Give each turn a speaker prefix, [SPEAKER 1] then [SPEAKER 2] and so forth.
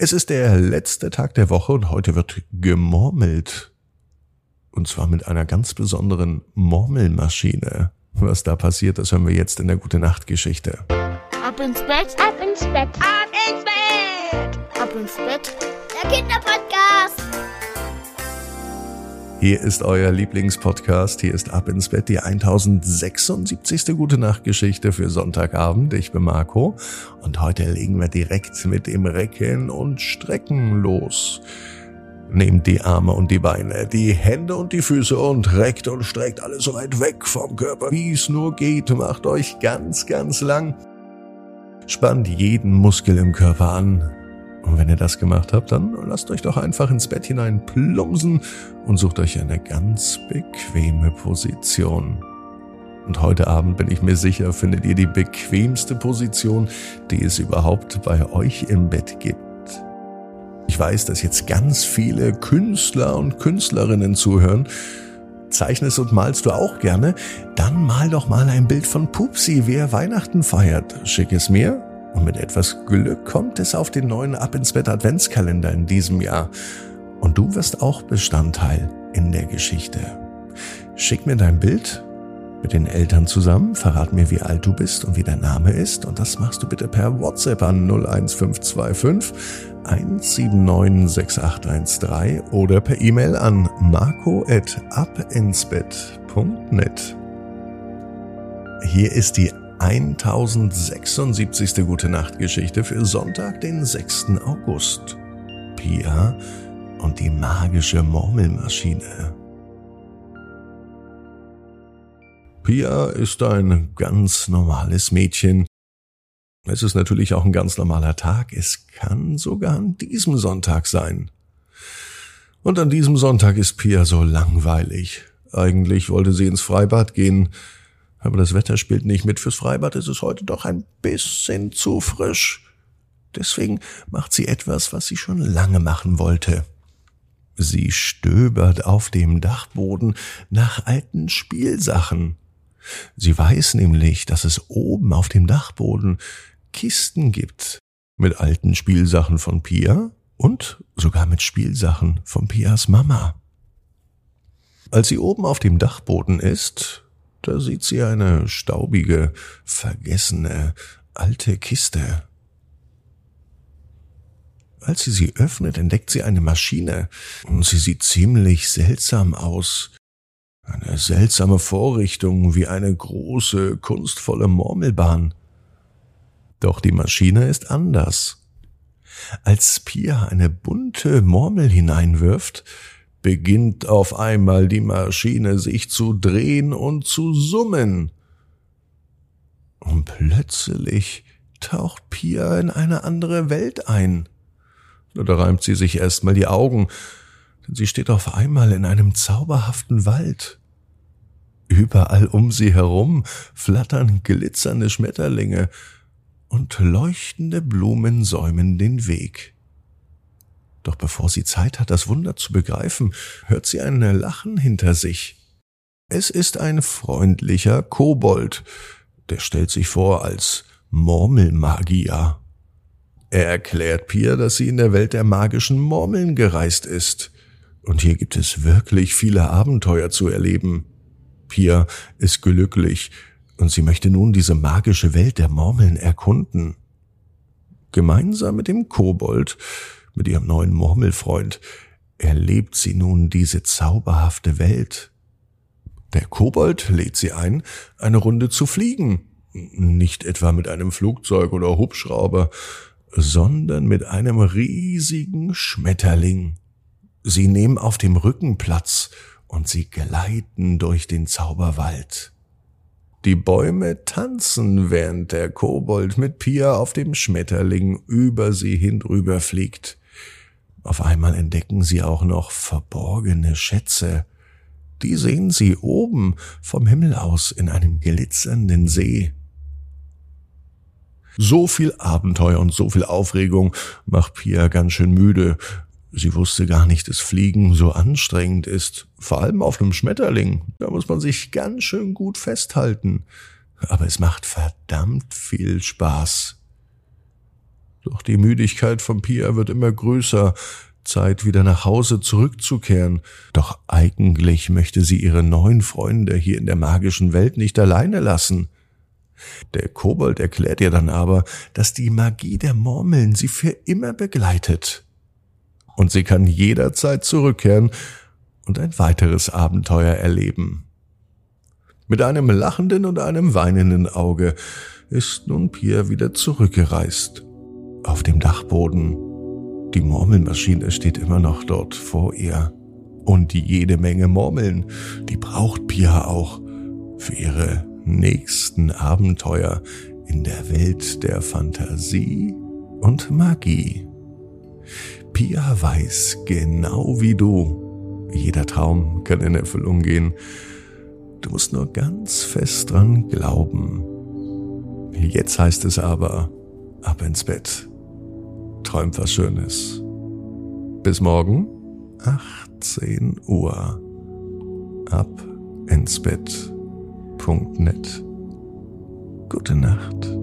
[SPEAKER 1] Es ist der letzte Tag der Woche und heute wird gemurmelt. Und zwar mit einer ganz besonderen Murmelmaschine. Was da passiert, das hören wir jetzt in der Gute Nacht Geschichte.
[SPEAKER 2] Ab ins Bett, ab ins Bett, ab ins Bett, ab ins Bett. Der Kinderpodcast.
[SPEAKER 1] Hier ist euer Lieblingspodcast. Hier ist Ab ins Bett, die 1076. Gute Nacht Geschichte für Sonntagabend. Ich bin Marco und heute legen wir direkt mit dem Recken und Strecken los. Nehmt die Arme und die Beine, die Hände und die Füße und reckt und streckt alles so weit weg vom Körper, wie es nur geht. Macht euch ganz, ganz lang. Spannt jeden Muskel im Körper an. Und wenn ihr das gemacht habt, dann lasst euch doch einfach ins Bett hinein plumpsen und sucht euch eine ganz bequeme Position. Und heute Abend bin ich mir sicher, findet ihr die bequemste Position, die es überhaupt bei euch im Bett gibt. Ich weiß, dass jetzt ganz viele Künstler und Künstlerinnen zuhören. Zeichnest und malst du auch gerne? Dann mal doch mal ein Bild von Pupsi, wie er Weihnachten feiert. Schick es mir und mit etwas Glück kommt es auf den neuen Ab ins Bett Adventskalender in diesem Jahr. Und du wirst auch Bestandteil in der Geschichte. Schick mir dein Bild mit den Eltern zusammen, verrat mir, wie alt du bist und wie dein Name ist. Und das machst du bitte per WhatsApp an 01525 1796813 oder per E-Mail an marco.abinsbett.net. Hier ist die 1076. Gute Nacht Geschichte für Sonntag, den 6. August. Pia und die magische Murmelmaschine. Pia ist ein ganz normales Mädchen. Es ist natürlich auch ein ganz normaler Tag. Es kann sogar an diesem Sonntag sein. Und an diesem Sonntag ist Pia so langweilig. Eigentlich wollte sie ins Freibad gehen, aber das Wetter spielt nicht mit. Fürs Freibad ist es heute doch ein bisschen zu frisch. Deswegen macht sie etwas, was sie schon lange machen wollte. Sie stöbert auf dem Dachboden nach alten Spielsachen. Sie weiß nämlich, dass es oben auf dem Dachboden Kisten gibt mit alten Spielsachen von Pia und sogar mit Spielsachen von Pias Mama. Als sie oben auf dem Dachboden ist, da sieht sie eine staubige, vergessene, alte Kiste. Als sie sie öffnet, entdeckt sie eine Maschine, und sie sieht ziemlich seltsam aus. Eine seltsame Vorrichtung wie eine große, kunstvolle Murmelbahn. Doch die Maschine ist anders. Als Pia eine bunte Murmel hineinwirft, beginnt auf einmal die Maschine sich zu drehen und zu summen. Und plötzlich taucht Pia in eine andere Welt ein. Da reimt sie sich erstmal die Augen, denn sie steht auf einmal in einem zauberhaften Wald. Überall um sie herum flattern glitzernde Schmetterlinge und leuchtende Blumen säumen den Weg. Doch bevor sie Zeit hat, das Wunder zu begreifen, hört sie ein Lachen hinter sich. Es ist ein freundlicher Kobold, der stellt sich vor als Murmelmagier. Er erklärt Pia, dass sie in der Welt der magischen Murmeln gereist ist. Und hier gibt es wirklich viele Abenteuer zu erleben. Pia ist glücklich und sie möchte nun diese magische Welt der Murmeln erkunden. Gemeinsam mit dem Kobold mit ihrem neuen Murmelfreund erlebt sie nun diese zauberhafte Welt. Der Kobold lädt sie ein, eine Runde zu fliegen. Nicht etwa mit einem Flugzeug oder Hubschrauber, sondern mit einem riesigen Schmetterling. Sie nehmen auf dem Rücken Platz und sie gleiten durch den Zauberwald. Die Bäume tanzen, während der Kobold mit Pia auf dem Schmetterling über sie hindrüber fliegt. Auf einmal entdecken sie auch noch verborgene Schätze. Die sehen sie oben vom Himmel aus in einem glitzernden See. So viel Abenteuer und so viel Aufregung macht Pia ganz schön müde. Sie wusste gar nicht, dass Fliegen so anstrengend ist. Vor allem auf einem Schmetterling. Da muss man sich ganz schön gut festhalten. Aber es macht verdammt viel Spaß. Doch die Müdigkeit von Pia wird immer größer, Zeit wieder nach Hause zurückzukehren. Doch eigentlich möchte sie ihre neuen Freunde hier in der magischen Welt nicht alleine lassen. Der Kobold erklärt ihr dann aber, dass die Magie der Murmeln sie für immer begleitet. Und sie kann jederzeit zurückkehren und ein weiteres Abenteuer erleben. Mit einem lachenden und einem weinenden Auge ist nun Pia wieder zurückgereist. Auf dem Dachboden. Die Murmelmaschine steht immer noch dort vor ihr. Und jede Menge Murmeln, die braucht Pia auch für ihre nächsten Abenteuer in der Welt der Fantasie und Magie. Pia weiß genau wie du, jeder Traum kann in Erfüllung gehen Du musst nur ganz fest dran glauben. Jetzt heißt es aber, ab ins Bett. Träumt was Schönes. Bis morgen, 18 Uhr. Ab ins Bett. Punkt net. Gute Nacht.